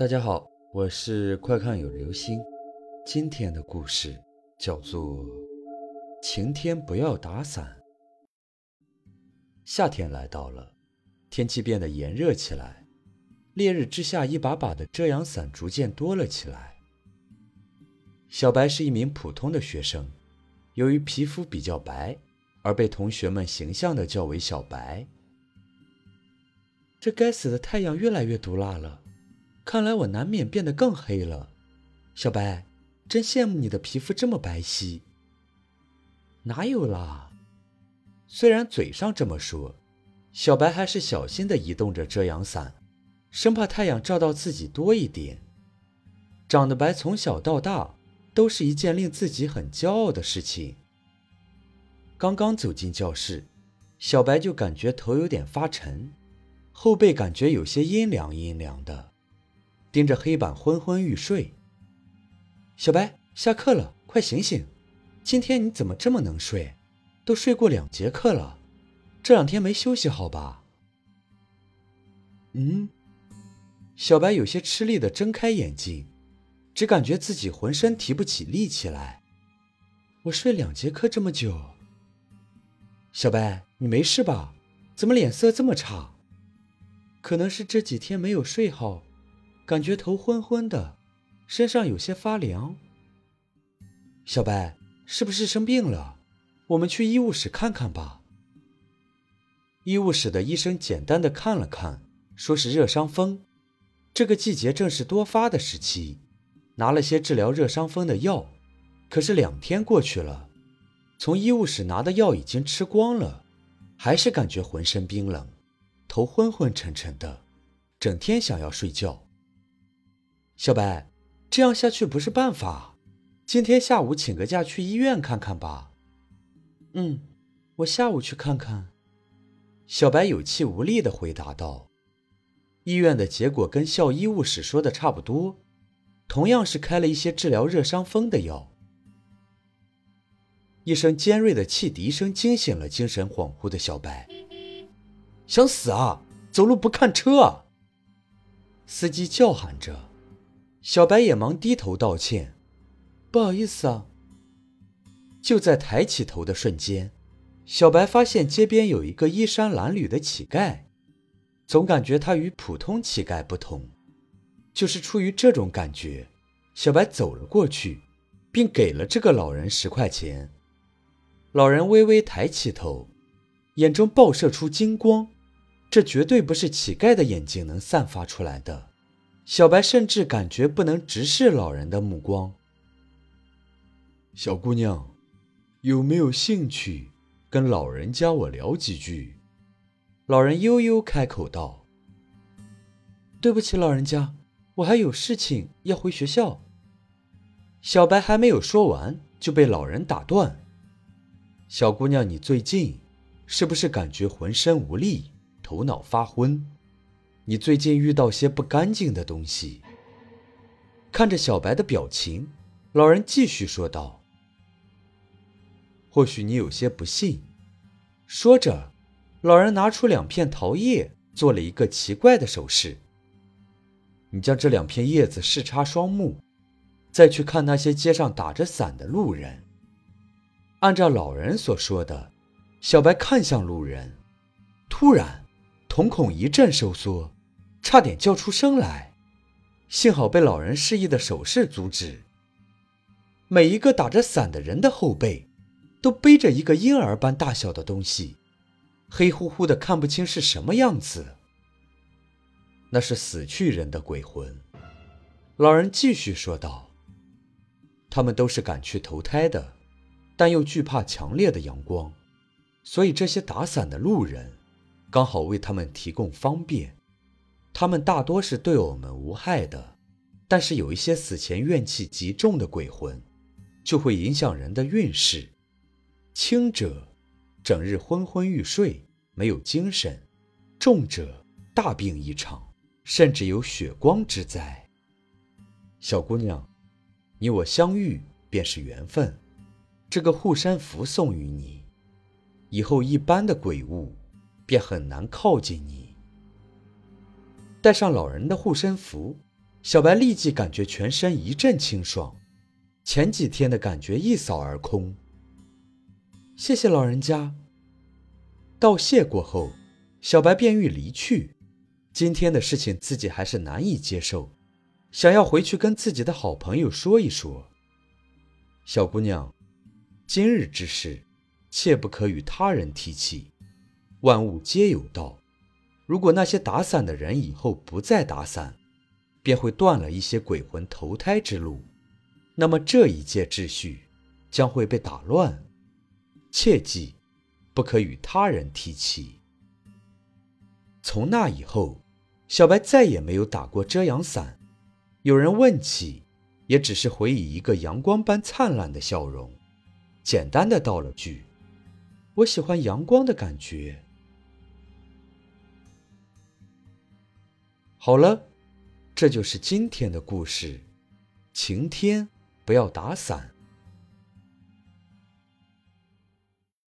大家好，我是快看有流星。今天的故事叫做《晴天不要打伞》。夏天来到了，天气变得炎热起来，烈日之下，一把把的遮阳伞逐渐多了起来。小白是一名普通的学生，由于皮肤比较白，而被同学们形象的叫为小白。这该死的太阳越来越毒辣了。看来我难免变得更黑了，小白，真羡慕你的皮肤这么白皙。哪有啦？虽然嘴上这么说，小白还是小心的移动着遮阳伞，生怕太阳照到自己多一点。长得白从小到大都是一件令自己很骄傲的事情。刚刚走进教室，小白就感觉头有点发沉，后背感觉有些阴凉阴凉的。盯着黑板昏昏欲睡。小白，下课了，快醒醒！今天你怎么这么能睡？都睡过两节课了，这两天没休息好吧？嗯，小白有些吃力的睁开眼睛，只感觉自己浑身提不起力气来。我睡两节课这么久，小白，你没事吧？怎么脸色这么差？可能是这几天没有睡好。感觉头昏昏的，身上有些发凉。小白是不是生病了？我们去医务室看看吧。医务室的医生简单的看了看，说是热伤风。这个季节正是多发的时期，拿了些治疗热伤风的药。可是两天过去了，从医务室拿的药已经吃光了，还是感觉浑身冰冷，头昏昏沉沉的，整天想要睡觉。小白，这样下去不是办法。今天下午请个假去医院看看吧。嗯，我下午去看看。小白有气无力的回答道。医院的结果跟校医务室说的差不多，同样是开了一些治疗热伤风的药。一声尖锐的汽笛声惊醒了精神恍惚的小白。想死啊！走路不看车！司机叫喊着。小白也忙低头道歉：“不好意思啊。”就在抬起头的瞬间，小白发现街边有一个衣衫褴褛的乞丐，总感觉他与普通乞丐不同。就是出于这种感觉，小白走了过去，并给了这个老人十块钱。老人微微抬起头，眼中爆射出金光，这绝对不是乞丐的眼睛能散发出来的。小白甚至感觉不能直视老人的目光。小姑娘，有没有兴趣跟老人家我聊几句？老人悠悠开口道：“对不起，老人家，我还有事情要回学校。”小白还没有说完，就被老人打断：“小姑娘，你最近是不是感觉浑身无力，头脑发昏？”你最近遇到些不干净的东西。看着小白的表情，老人继续说道：“或许你有些不信。”说着，老人拿出两片桃叶，做了一个奇怪的手势。你将这两片叶子视插双目，再去看那些街上打着伞的路人。按照老人所说的，小白看向路人，突然，瞳孔一阵收缩。差点叫出声来，幸好被老人示意的手势阻止。每一个打着伞的人的后背，都背着一个婴儿般大小的东西，黑乎乎的，看不清是什么样子。那是死去人的鬼魂。老人继续说道：“他们都是赶去投胎的，但又惧怕强烈的阳光，所以这些打伞的路人，刚好为他们提供方便。”他们大多是对我们无害的，但是有一些死前怨气极重的鬼魂，就会影响人的运势。轻者整日昏昏欲睡，没有精神；重者大病一场，甚至有血光之灾。小姑娘，你我相遇便是缘分，这个护身符送与你，以后一般的鬼物便很难靠近你。带上老人的护身符，小白立即感觉全身一阵清爽，前几天的感觉一扫而空。谢谢老人家。道谢过后，小白便欲离去。今天的事情自己还是难以接受，想要回去跟自己的好朋友说一说。小姑娘，今日之事，切不可与他人提起。万物皆有道，如果那些打伞的人以后不再打伞，便会断了一些鬼魂投胎之路，那么这一界秩序将会被打乱。切记，不可与他人提起。从那以后，小白再也没有打过遮阳伞。有人问起，也只是回以一个阳光般灿烂的笑容，简单的道了句：“我喜欢阳光的感觉。”好了，这就是今天的故事。晴天不要打伞。